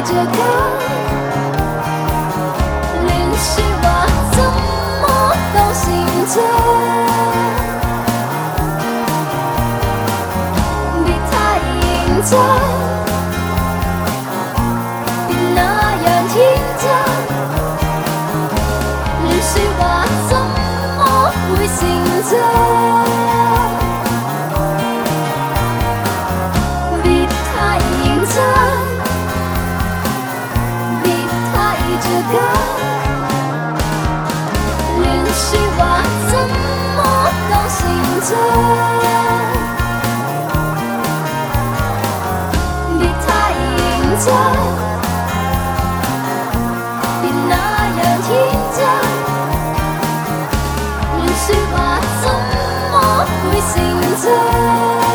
太着伤别太认真别那样天真乱说话怎么会成真？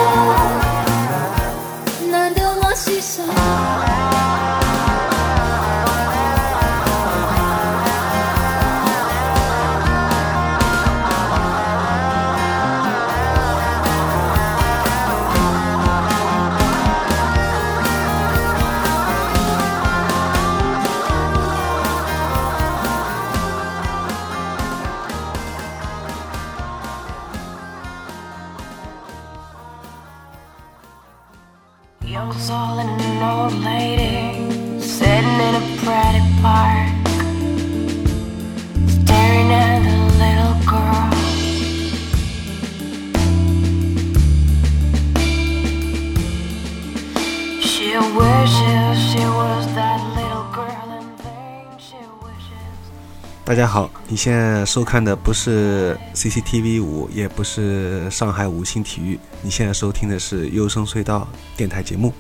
大家好，你现在收看的不是 CCTV 五，也不是上海五星体育，你现在收听的是优声隧道电台节目，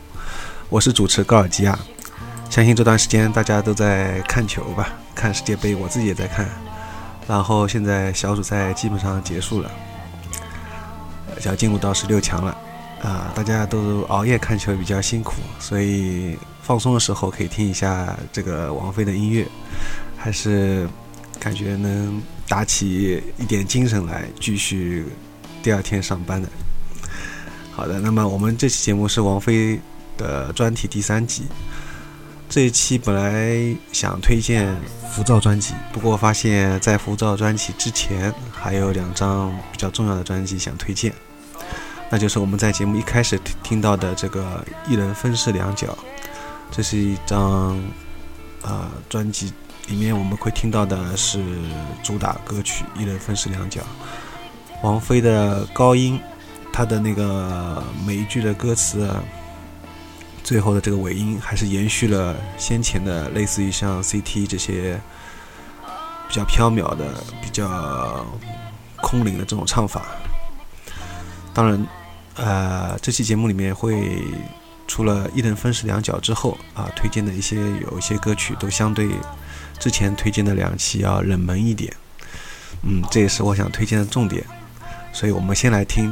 我是主持高尔基亚。相信这段时间大家都在看球吧，看世界杯，我自己也在看。然后现在小组赛基本上结束了，要进入到十六强了。啊、大家都熬夜看球比较辛苦，所以放松的时候可以听一下这个王菲的音乐，还是感觉能打起一点精神来，继续第二天上班的。好的，那么我们这期节目是王菲的专题第三集。这一期本来想推荐浮躁专辑，不过发现，在浮躁专辑之前还有两张比较重要的专辑想推荐，那就是我们在节目一开始听到的这个《一人分饰两角》，这是一张啊专辑里面我们会听到的是主打歌曲《一人分饰两角》，王菲的高音，她的那个每一句的歌词。最后的这个尾音还是延续了先前的，类似于像 CT 这些比较飘渺的、比较空灵的这种唱法。当然，呃，这期节目里面会除了一人分饰两角之后啊，推荐的一些有一些歌曲都相对之前推荐的两期要冷门一点。嗯，这也是我想推荐的重点。所以我们先来听，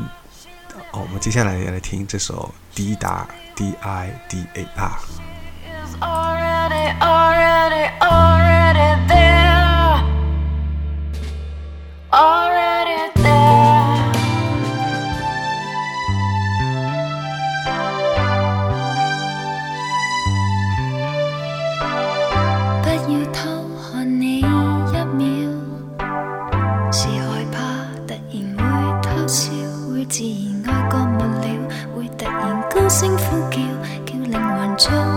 哦，我们接下来也来听这首《迪达》。D I D A R. Is already, already, already there. Already 就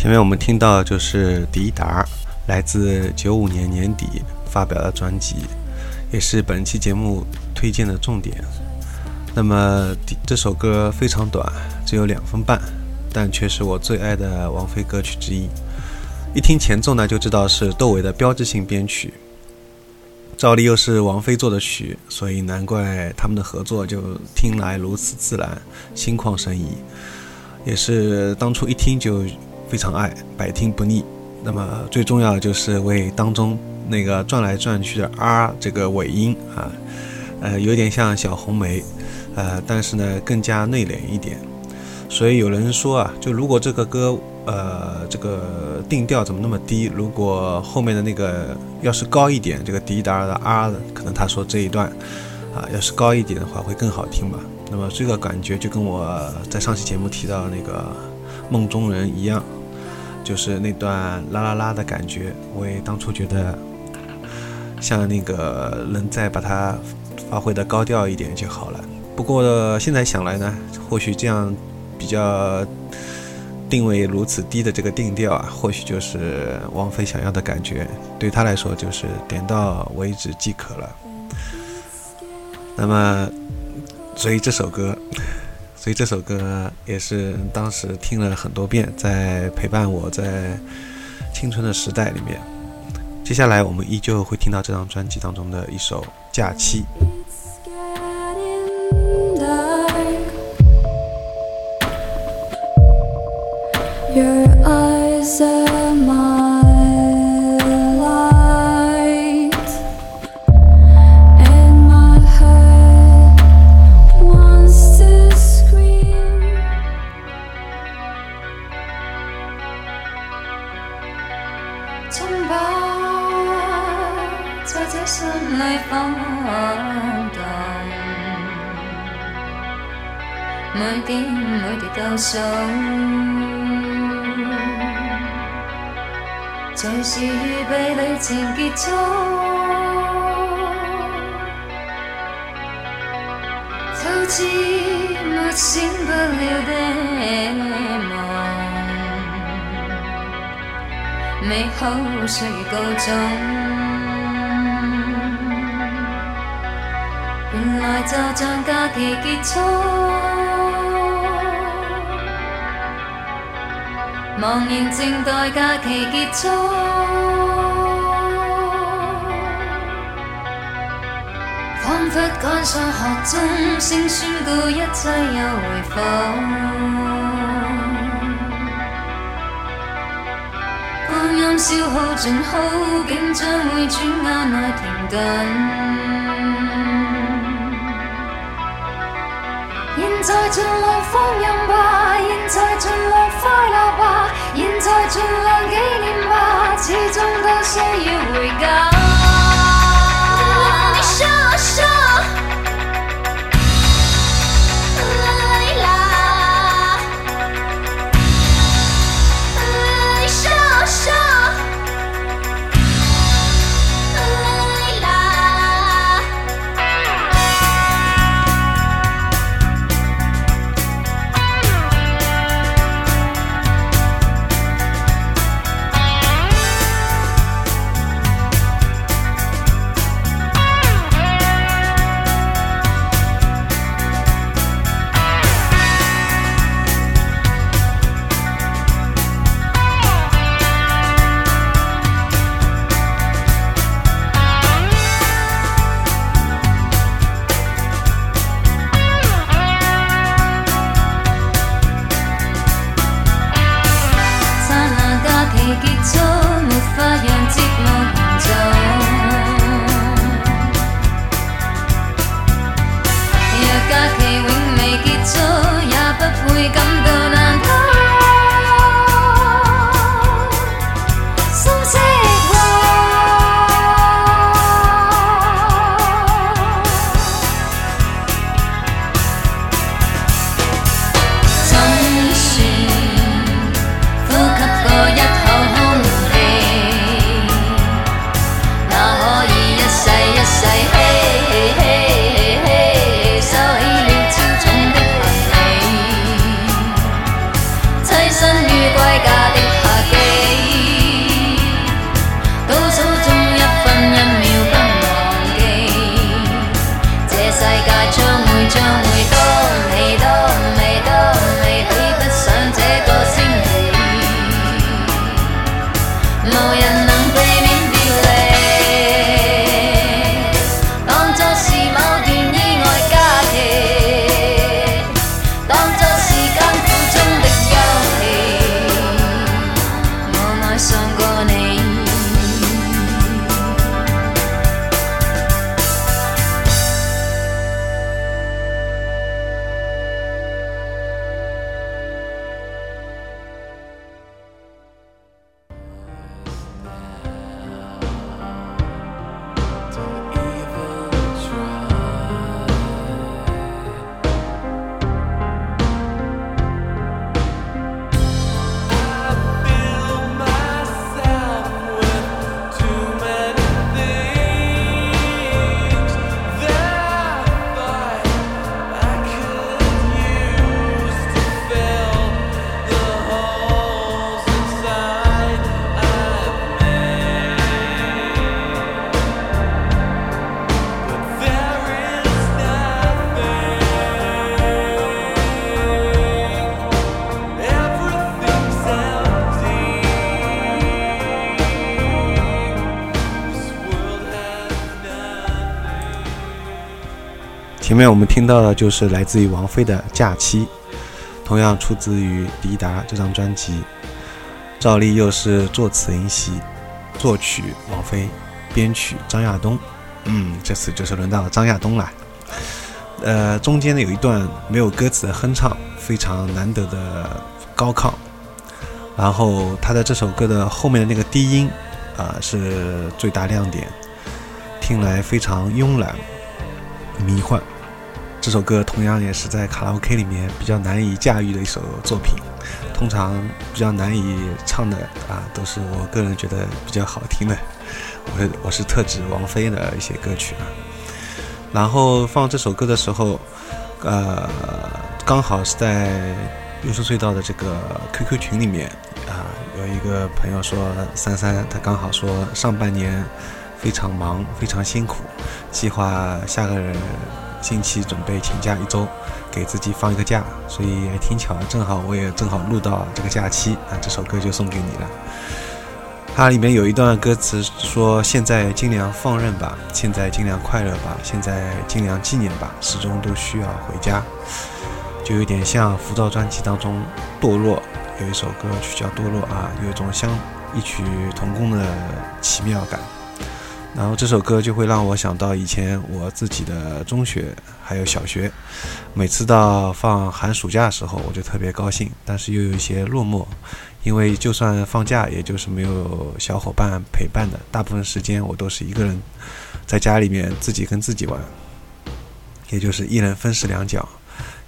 前面我们听到就是迪达，来自九五年年底发表的专辑，也是本期节目推荐的重点。那么这首歌非常短，只有两分半，但却是我最爱的王菲歌曲之一。一听前奏呢，就知道是窦唯的标志性编曲。照例又是王菲做的曲，所以难怪他们的合作就听来如此自然，心旷神怡。也是当初一听就非常爱，百听不腻。那么最重要的就是为当中那个转来转去的 R 这个尾音啊，呃，有点像小红梅，呃，但是呢更加内敛一点。所以有人说啊，就如果这个歌呃这个定调怎么那么低？如果后面的那个要是高一点，这个迪达的 R 可能他说这一段啊要是高一点的话会更好听吧。那么这个感觉就跟我在上期节目提到那个梦中人一样，就是那段啦啦啦的感觉，我也当初觉得像那个能再把它发挥的高调一点就好了。不过现在想来呢，或许这样比较定位如此低的这个定调啊，或许就是王菲想要的感觉，对她来说就是点到为止即可了。那么，所以这首歌，所以这首歌也是当时听了很多遍，在陪伴我在青春的时代里面。接下来我们依旧会听到这张专辑当中的一首《假期》。Your eyes 每滴倒數，隨時預備旅程結束，好似沒醒不了的夢。美好歲月告終，原來就像假期結束，茫然静待假期结束，仿佛干上学中，声宣告一切又回覆。光阴消耗尽，好景将会转眼内停顿。现在尽乱疯。前面我们听到的就是来自于王菲的《假期》，同样出自于《迪达》这张专辑。照例又是作词林夕，作曲王菲，编曲张亚东。嗯，这次就是轮到张亚东了。呃，中间呢有一段没有歌词的哼唱，非常难得的高亢。然后他的这首歌的后面的那个低音，啊，是最大亮点，听来非常慵懒、迷幻。这首歌同样也是在卡拉 OK 里面比较难以驾驭的一首作品，通常比较难以唱的啊，都是我个人觉得比较好听的。我我是特指王菲的一些歌曲啊。然后放这首歌的时候，呃，刚好是在优声隧道的这个 QQ 群里面啊，有一个朋友说三三，他刚好说上半年非常忙，非常辛苦，计划下个近期准备请假一周，给自己放一个假，所以也挺巧，正好我也正好录到这个假期啊，这首歌就送给你了。它里面有一段歌词说：“现在尽量放任吧，现在尽量快乐吧，现在尽量纪念吧，始终都需要回家。”就有点像《浮躁》专辑当中《堕落》有一首歌曲叫《堕落》啊，有一种相异曲同工的奇妙感。然后这首歌就会让我想到以前我自己的中学还有小学，每次到放寒暑假的时候，我就特别高兴，但是又有一些落寞，因为就算放假，也就是没有小伙伴陪伴的，大部分时间我都是一个人在家里面自己跟自己玩，也就是一人分饰两角。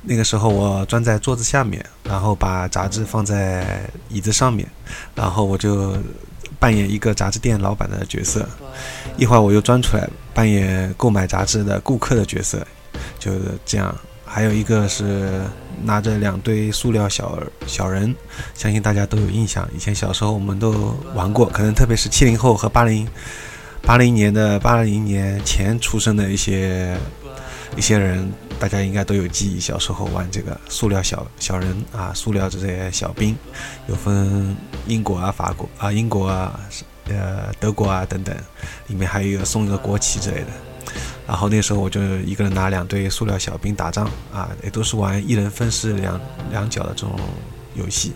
那个时候我钻在桌子下面，然后把杂志放在椅子上面，然后我就。扮演一个杂志店老板的角色，一会儿我又钻出来扮演购买杂志的顾客的角色，就是这样。还有一个是拿着两堆塑料小小人，相信大家都有印象。以前小时候我们都玩过，可能特别是七零后和八零八零年的八零年前出生的一些一些人。大家应该都有记忆，小时候玩这个塑料小小人啊，塑料这些小兵，有分英国啊、法国啊、英国啊、呃德国啊等等，里面还有送一个国旗之类的。然后那时候我就一个人拿两队塑料小兵打仗啊，也都是玩一人分饰两两角的这种游戏。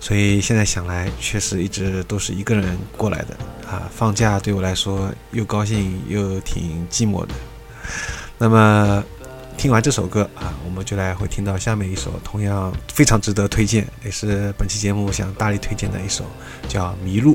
所以现在想来，确实一直都是一个人过来的啊。放假对我来说又高兴又挺寂寞的。那么。听完这首歌啊，我们就来会听到下面一首同样非常值得推荐，也是本期节目想大力推荐的一首，叫《迷路》。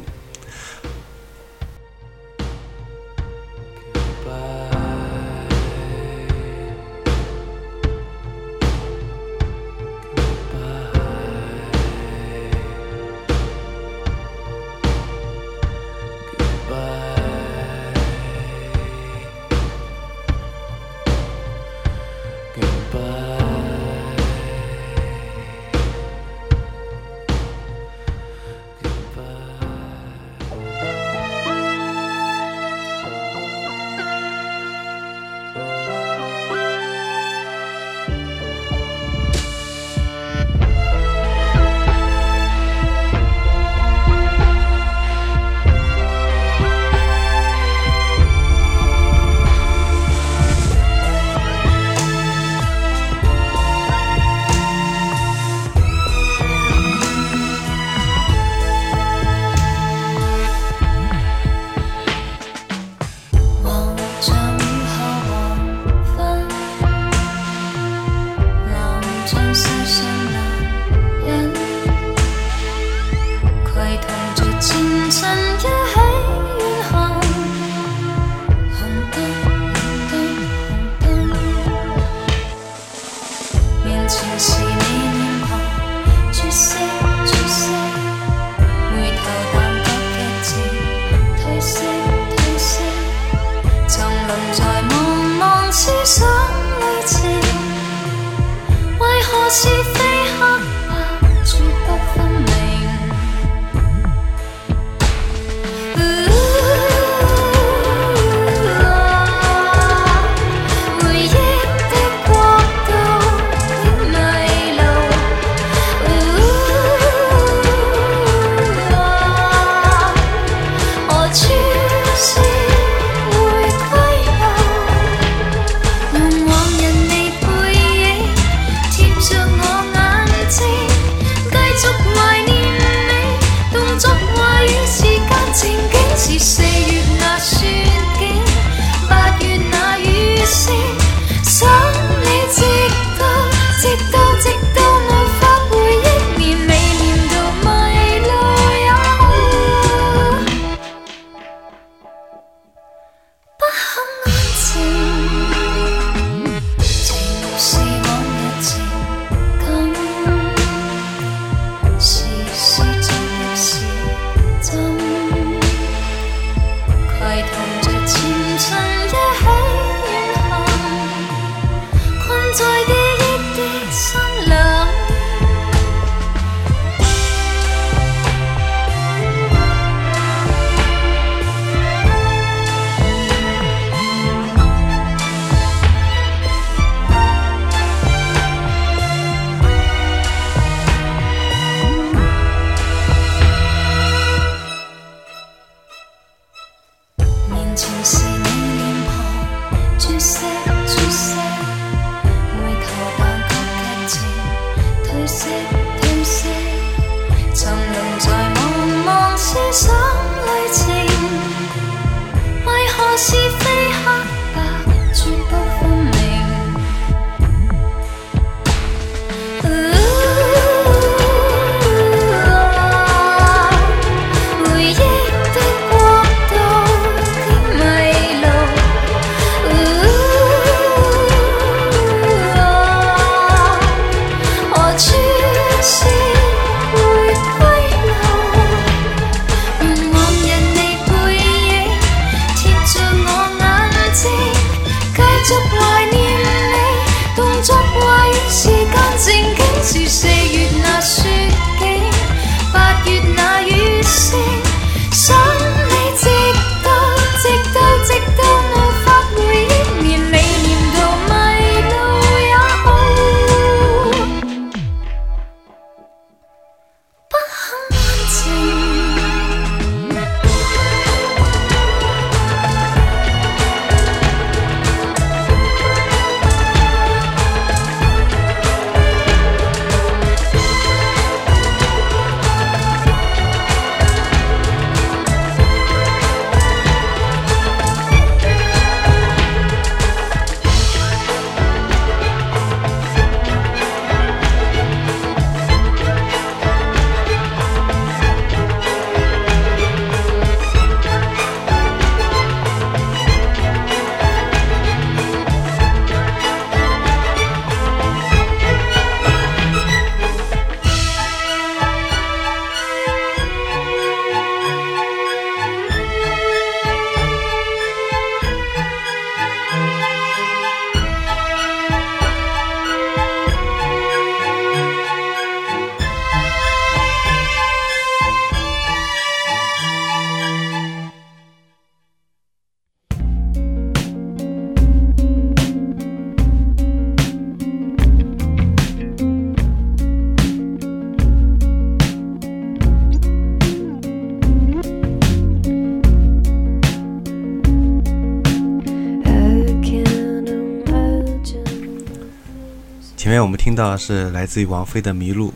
我们听到的是来自于王菲的《迷路》，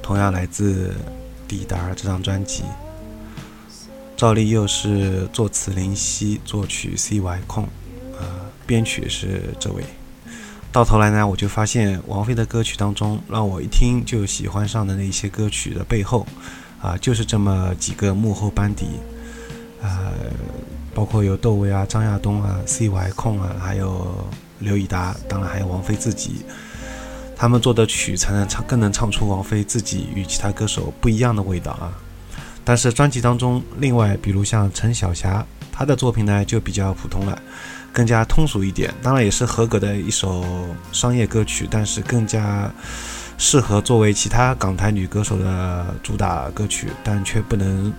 同样来自《滴答》这张专辑。赵丽又是作词林夕，作曲 C.Y. 空，呃，编曲是这位。到头来呢，我就发现王菲的歌曲当中，让我一听就喜欢上的那些歌曲的背后，啊，就是这么几个幕后班底，呃，包括有窦唯啊、张亚东啊、C.Y. 空啊，还有刘以达，当然还有王菲自己，他们做的曲才能唱，更能唱出王菲自己与其他歌手不一样的味道啊。但是专辑当中，另外比如像陈小霞，她的作品呢就比较普通了，更加通俗一点。当然也是合格的一首商业歌曲，但是更加适合作为其他港台女歌手的主打歌曲，但却不能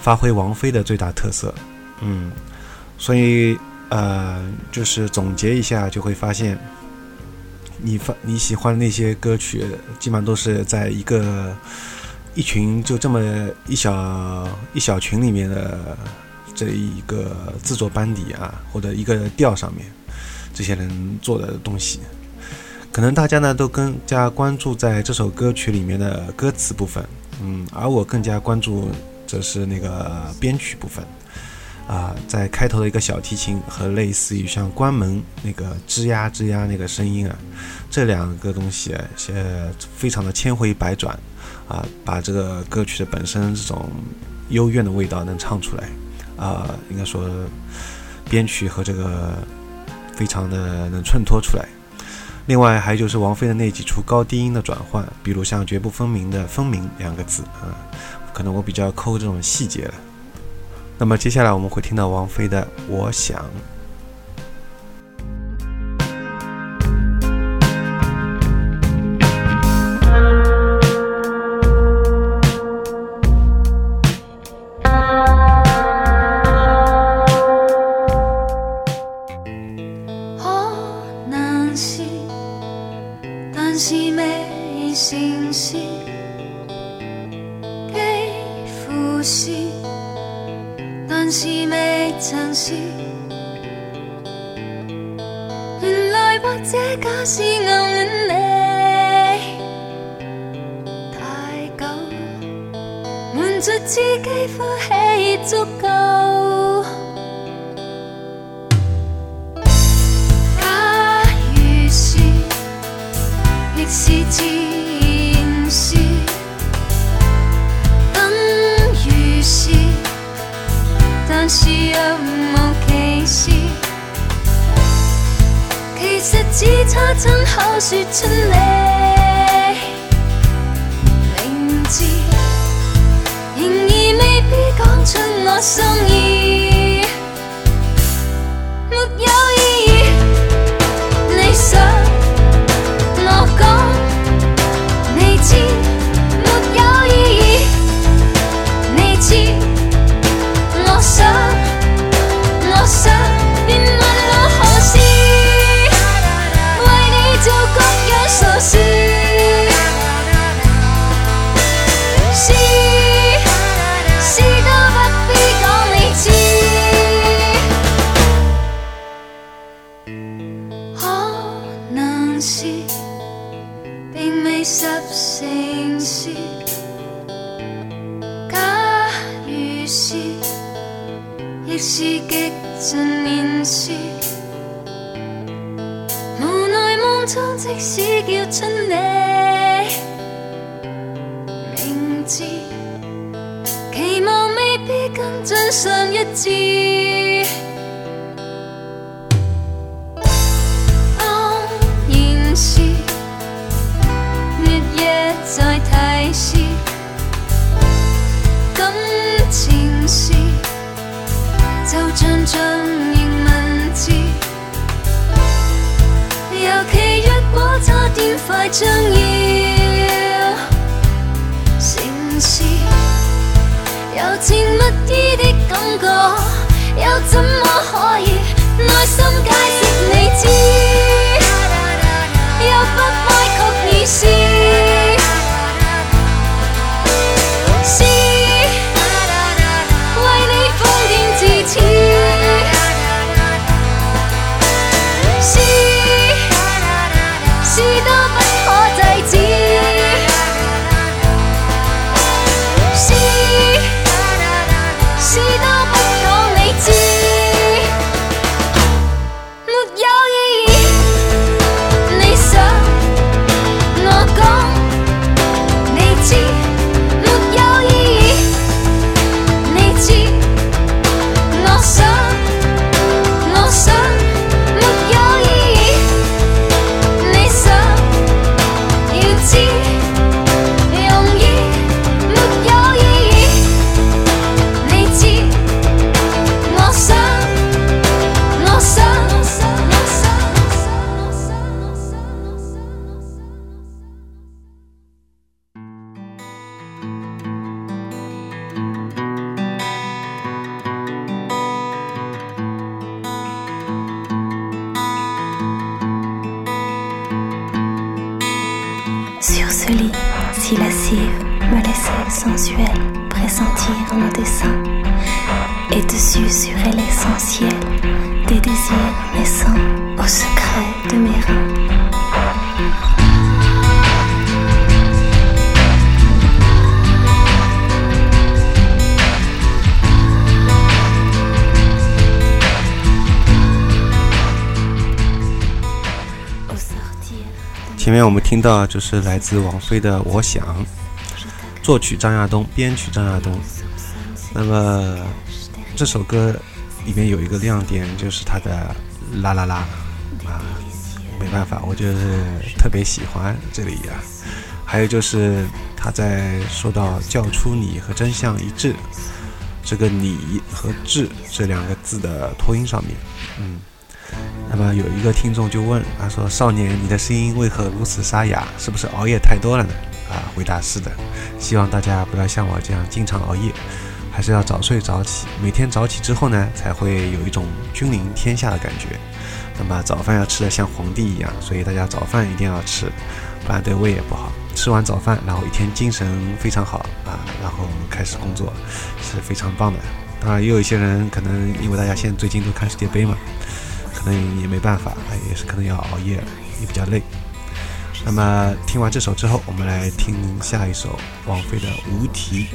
发挥王菲的最大特色。嗯，所以呃，就是总结一下，就会发现，你发你喜欢的那些歌曲，基本上都是在一个。一群就这么一小一小群里面的这一个制作班底啊，或者一个调上面，这些人做的东西，可能大家呢都更加关注在这首歌曲里面的歌词部分，嗯，而我更加关注这是那个编曲部分，啊，在开头的一个小提琴和类似于像关门那个吱呀吱呀那个声音啊，这两个东西，呃，非常的千回百转。啊，把这个歌曲的本身这种幽怨的味道能唱出来，啊，应该说编曲和这个非常的能衬托出来。另外还有就是王菲的那几处高低音的转换，比如像绝不分明的“分明”两个字，啊，可能我比较抠这种细节了。那么接下来我们会听到王菲的《我想》。是未曾说，原来或者假是暗恋你太久，瞒着自己欢喜已足够。只差亲口说出你名字，然而未必讲出我心意，情绪假如是亦是极尽年事无奈梦中即使叫出你名字期望未必跟真相一致。就像像凝文字，尤其若果差点快将要成事，柔情蜜意的感觉，又怎么可以耐心解？听到就是来自王菲的《我想》，作曲张亚东，编曲张亚东。那么这首歌里面有一个亮点，就是它的啦啦啦啊，没办法，我就是特别喜欢这里啊。还有就是他在说到叫出你和真相一致，这个你和致这两个字的拖音上面，嗯。那么有一个听众就问，他说：“少年，你的声音为何如此沙哑？是不是熬夜太多了呢？”啊，回答是的。希望大家不要像我这样经常熬夜，还是要早睡早起。每天早起之后呢，才会有一种君临天下的感觉。那么早饭要吃的像皇帝一样，所以大家早饭一定要吃，不然对胃也不好。吃完早饭，然后一天精神非常好啊，然后开始工作是非常棒的。当然，也有一些人可能因为大家现在最近都看世界杯嘛。可能也没办法，也是可能要熬夜，也比较累。那么听完这首之后，我们来听下一首王菲的《无题》。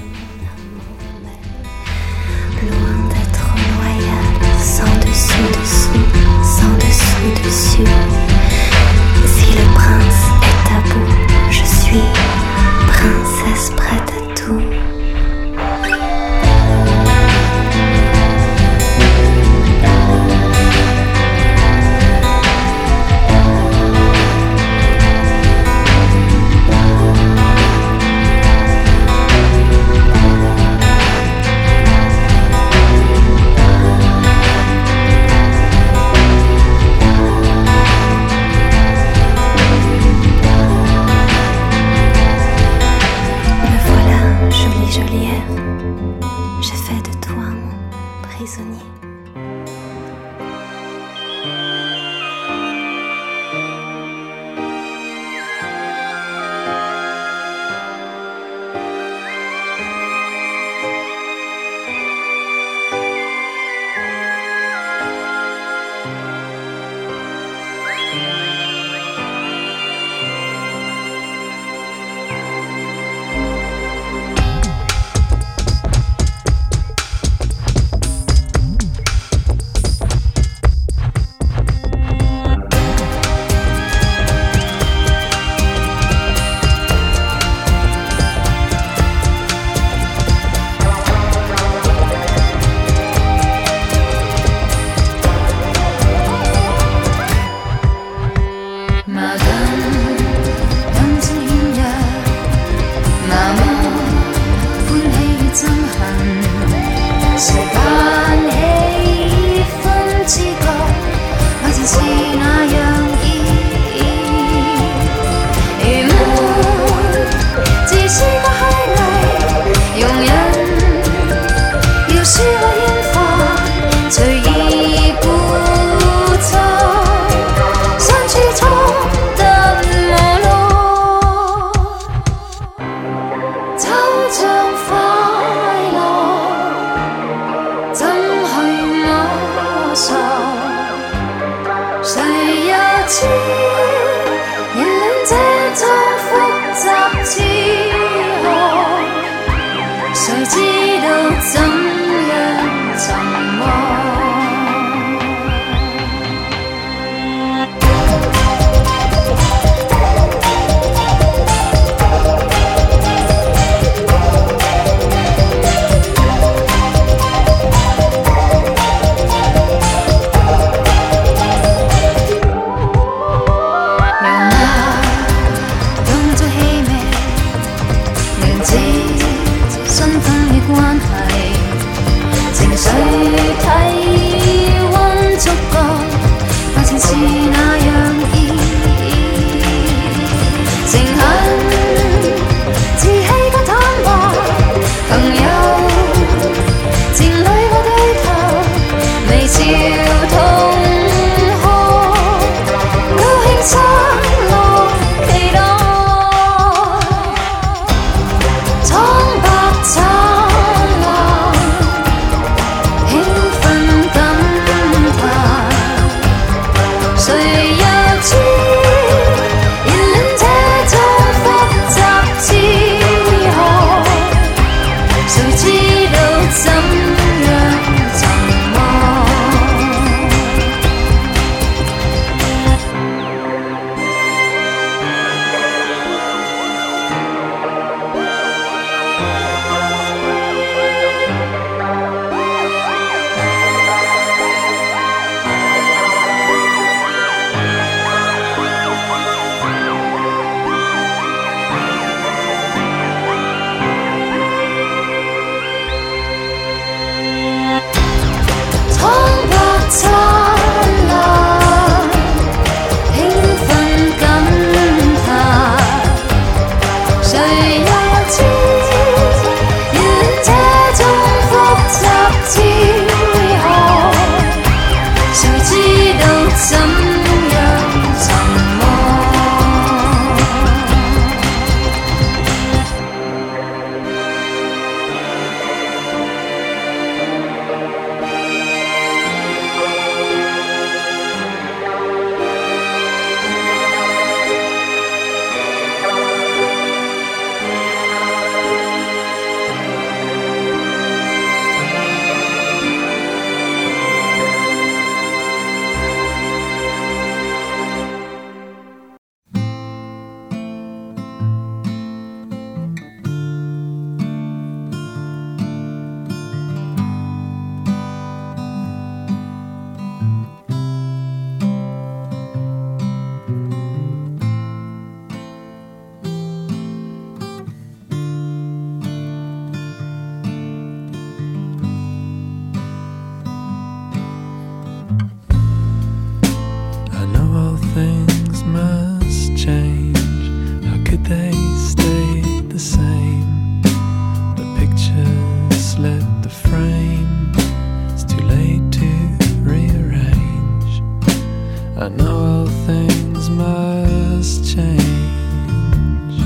I know all things must change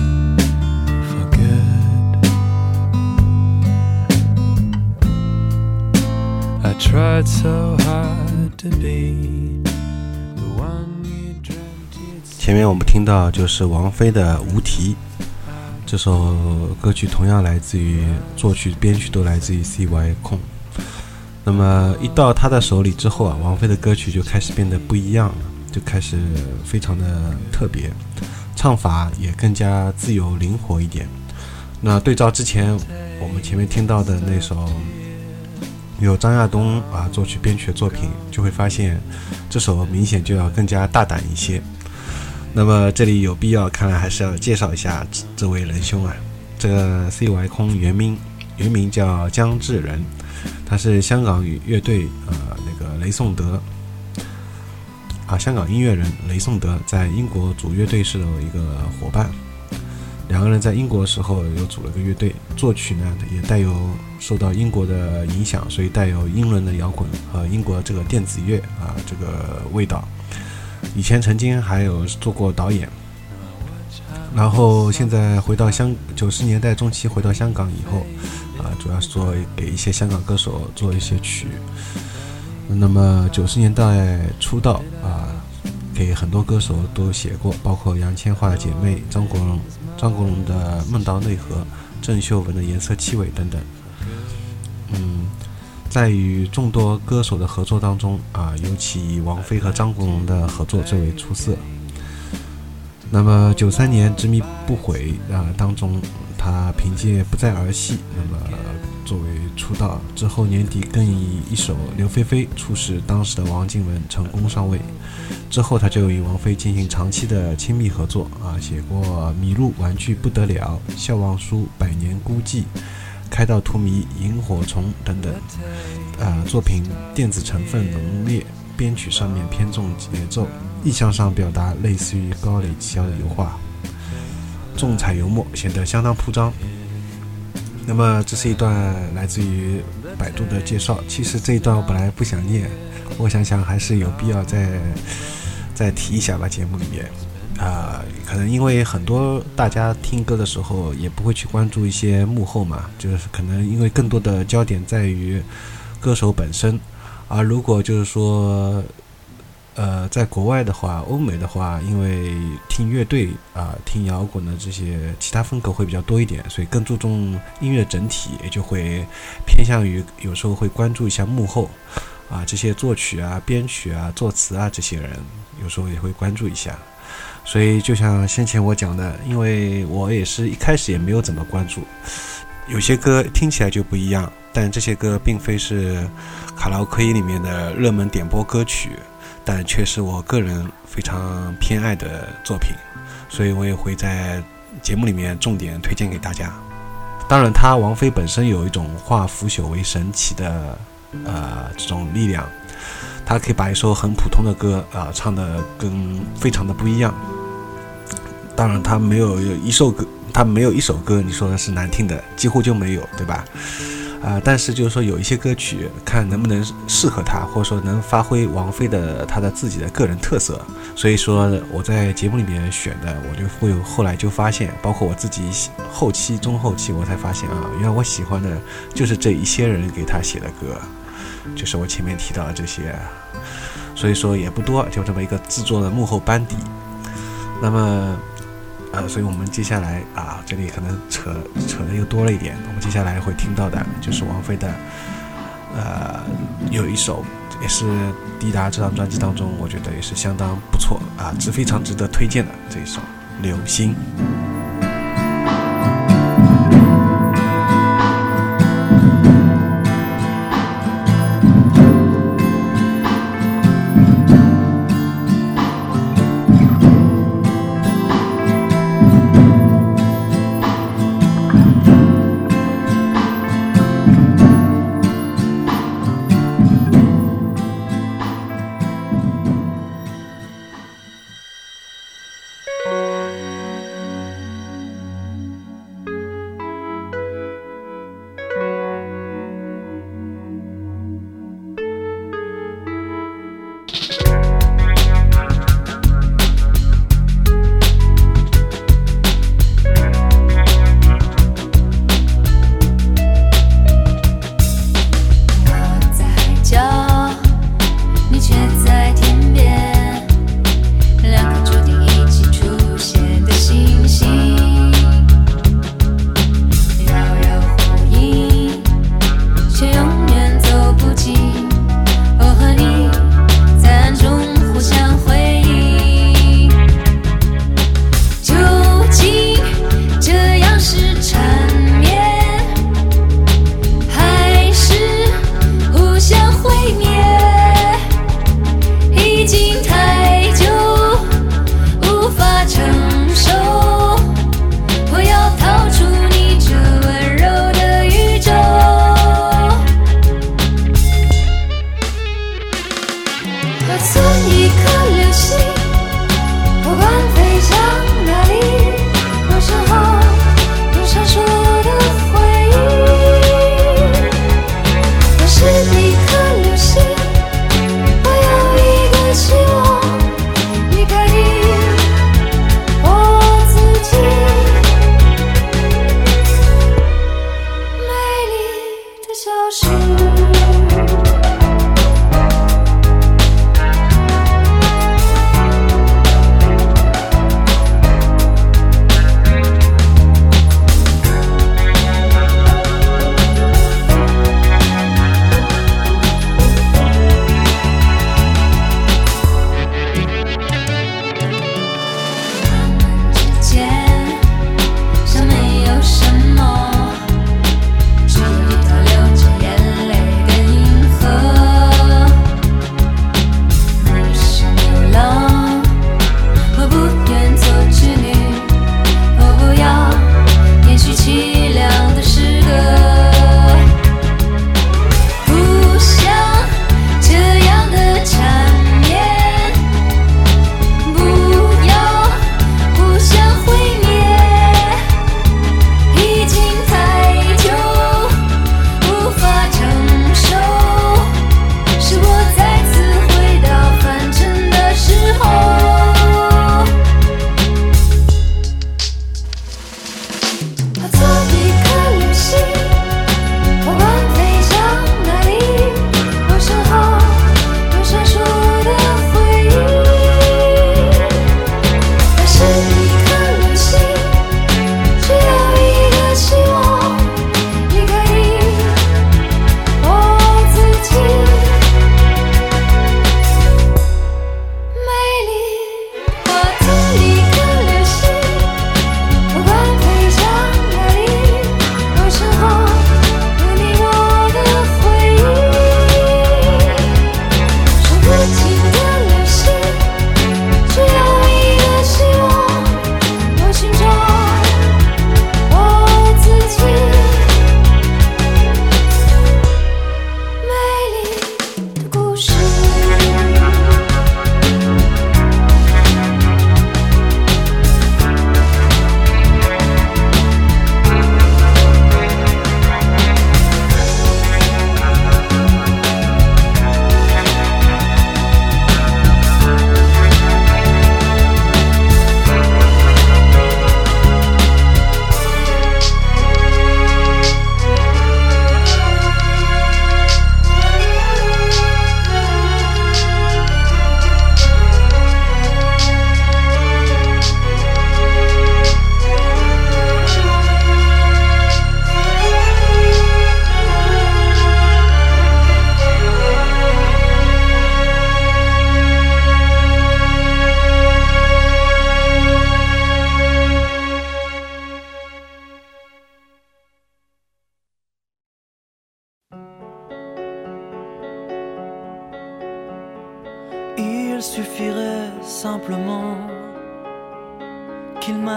for good. I tried so hard to be the one you dreamt of 前面我们听到就是王菲的《无题》，这首歌曲同样来自于作曲、编曲都来自于 CY 控。那么一到他的手里之后啊，王菲的歌曲就开始变得不一样了，就开始非常的特别，唱法也更加自由灵活一点。那对照之前我们前面听到的那首有张亚东啊作曲编曲的作品，就会发现这首明显就要更加大胆一些。那么这里有必要，看来还是要介绍一下这这位仁兄啊。这个 CY 空原名原名叫姜志仁，他是香港与乐队呃那个雷颂德啊，香港音乐人雷颂德在英国组乐队时的一个伙伴。两个人在英国时候又组了个乐队，作曲呢也带有受到英国的影响，所以带有英伦的摇滚和英国这个电子乐啊这个味道。以前曾经还有做过导演，然后现在回到香九十年代中期回到香港以后，啊，主要是做给一些香港歌手做一些曲。那么九十年代出道啊，给很多歌手都写过，包括杨千嬅的姐妹张国荣、张国荣的《梦到内河》、郑秀文的《颜色气味》等等。嗯，在与众多歌手的合作当中啊，尤其以王菲和张国荣的合作最为出色。那么九三年《执迷不悔》啊当中，他凭借《不再儿戏》那么作为出道，之后年底更以一首《刘菲菲》促使当时的王靖雯成功上位。之后他就与王菲进行长期的亲密合作啊，写过《麋鹿玩具不得了》《笑忘书》《百年孤寂》。开到荼蘼、萤火虫等等，呃，作品电子成分浓烈，编曲上面偏重节奏，意象上表达类似于高磊奇的油画，重彩油墨，显得相当铺张。那么这是一段来自于百度的介绍，其实这一段我本来不想念，我想想还是有必要再再提一下吧，节目里面。啊、可能因为很多大家听歌的时候也不会去关注一些幕后嘛，就是可能因为更多的焦点在于歌手本身，而如果就是说，呃，在国外的话，欧美的话，因为听乐队啊、听摇滚的这些其他风格会比较多一点，所以更注重音乐整体，也就会偏向于有时候会关注一下幕后啊，这些作曲啊、编曲啊、作词啊这些人，有时候也会关注一下。所以就像先前我讲的，因为我也是一开始也没有怎么关注，有些歌听起来就不一样，但这些歌并非是卡拉 OK 里面的热门点播歌曲，但却是我个人非常偏爱的作品，所以我也会在节目里面重点推荐给大家。当然，他王菲本身有一种化腐朽为神奇的呃这种力量，她可以把一首很普通的歌啊、唱的跟非常的不一样。当然，他没有一首歌，他没有一首歌你说的是难听的，几乎就没有，对吧？啊、但是就是说有一些歌曲，看能不能适合他，或者说能发挥王菲的她的自己的个人特色。所以说我在节目里面选的，我就会后来就发现，包括我自己后期、中后期，我才发现啊，原来我喜欢的就是这一些人给他写的歌，就是我前面提到的这些。所以说也不多，就这么一个制作的幕后班底。那么。呃，所以我们接下来啊，这里可能扯扯的又多了一点。我们接下来会听到的就是王菲的，呃，有一首也是《滴答》这张专辑当中，我觉得也是相当不错啊，是非常值得推荐的这一首《流星》。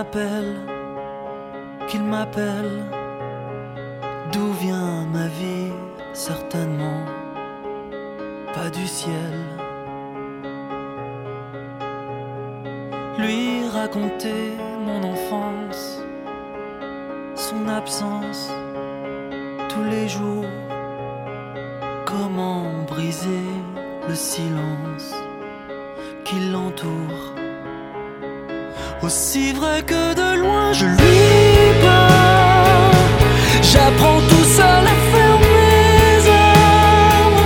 M'appelle, qu'il m'appelle. D'où vient ma vie Certainement pas du ciel. Lui raconter mon enfance, son absence tous les jours. Comment briser le silence qui l'entoure? Aussi vrai que de loin je lui parle J'apprends tout seul à fermer mes armes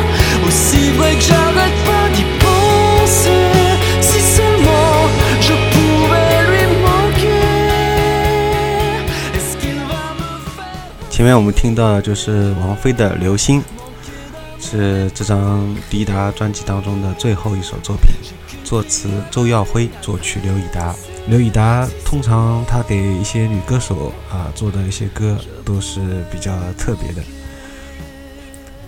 Aussi vrai que j'arrête pas d'y penser Si seulement je pouvais lui manquer Est-ce qu'il va me faire 前面我们听到的就是王菲的《流星》，是这张迪达专辑当中的最后一首作品，作词周耀辉，作曲刘以达。刘以达通常他给一些女歌手啊做的一些歌都是比较特别的，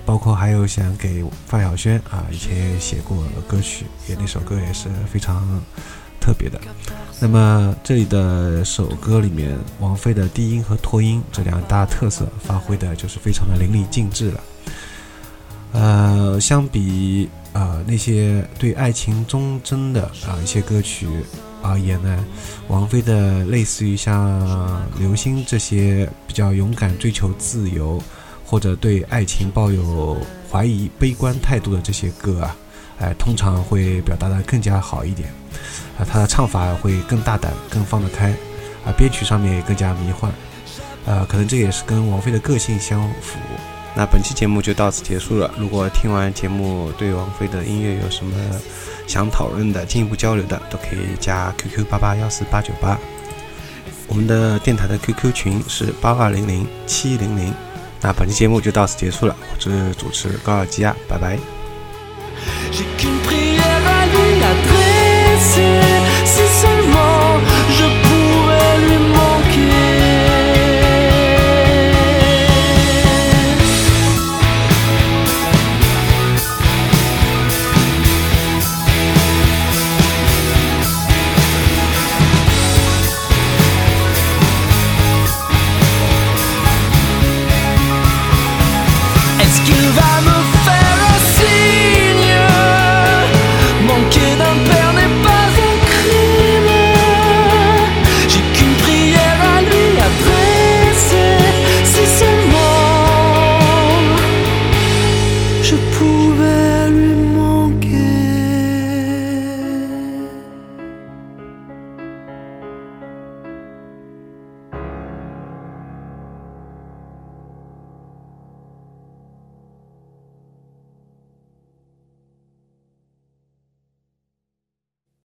包括还有想给范晓萱啊以前写过歌曲，也那首歌也是非常特别的。那么这里的首歌里面，王菲的低音和拖音这两大特色发挥的就是非常的淋漓尽致了。呃，相比呃那些对爱情忠贞的啊、一些歌曲而言呢，王菲的类似于像《流星》这些比较勇敢追求自由，或者对爱情抱有怀疑、悲观态度的这些歌啊，哎、通常会表达的更加好一点。啊，他的唱法会更大胆、更放得开，啊，编曲上面也更加迷幻，呃，可能这也是跟王菲的个性相符。那本期节目就到此结束了。如果听完节目对王菲的音乐有什么想讨论的、进一步交流的，都可以加 QQ 八八幺四八九八。我们的电台的 QQ 群是八二零零七零零。那本期节目就到此结束了，我是主持高尔基亚，拜拜。